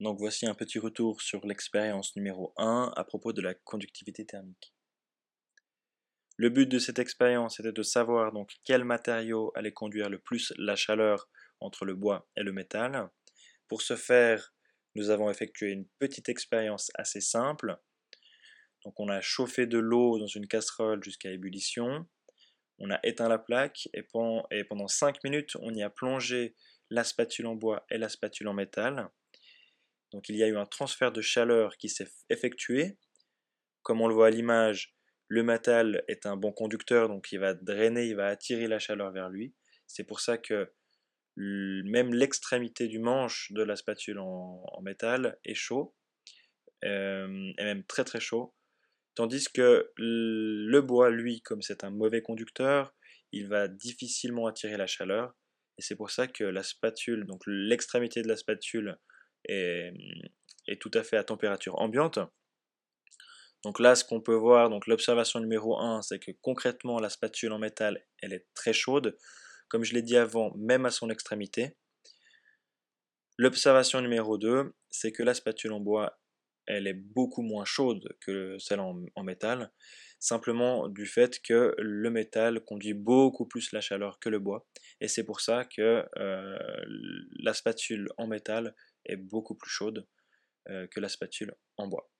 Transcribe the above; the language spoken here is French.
Donc voici un petit retour sur l'expérience numéro 1 à propos de la conductivité thermique. Le but de cette expérience était de savoir donc quel matériau allait conduire le plus la chaleur entre le bois et le métal. Pour ce faire, nous avons effectué une petite expérience assez simple. Donc on a chauffé de l'eau dans une casserole jusqu'à ébullition. On a éteint la plaque et pendant 5 minutes, on y a plongé la spatule en bois et la spatule en métal. Donc il y a eu un transfert de chaleur qui s'est effectué. Comme on le voit à l'image, le métal est un bon conducteur, donc il va drainer, il va attirer la chaleur vers lui. C'est pour ça que même l'extrémité du manche de la spatule en, métal est chaud, euh, et même très très chaud. Tandis que le bois, lui, comme c'est un mauvais conducteur, il va difficilement attirer la chaleur. Et c'est pour ça que la spatule, donc l'extrémité de la spatule est, tout à fait à température ambiante. Donc là, ce qu'on peut voir, donc l'observation numéro 1, c'est que concrètement, la spatule en métal, elle est très chaude, comme je l'ai dit avant, même à son extrémité. L'observation numéro 2, c'est que la spatule en bois, elle est beaucoup moins chaude que celle en, métal, simplement du fait que le métal conduit beaucoup plus la chaleur que le bois, et c'est pour ça que euh, la spatule en métal est beaucoup plus chaude euh, que la spatule en bois.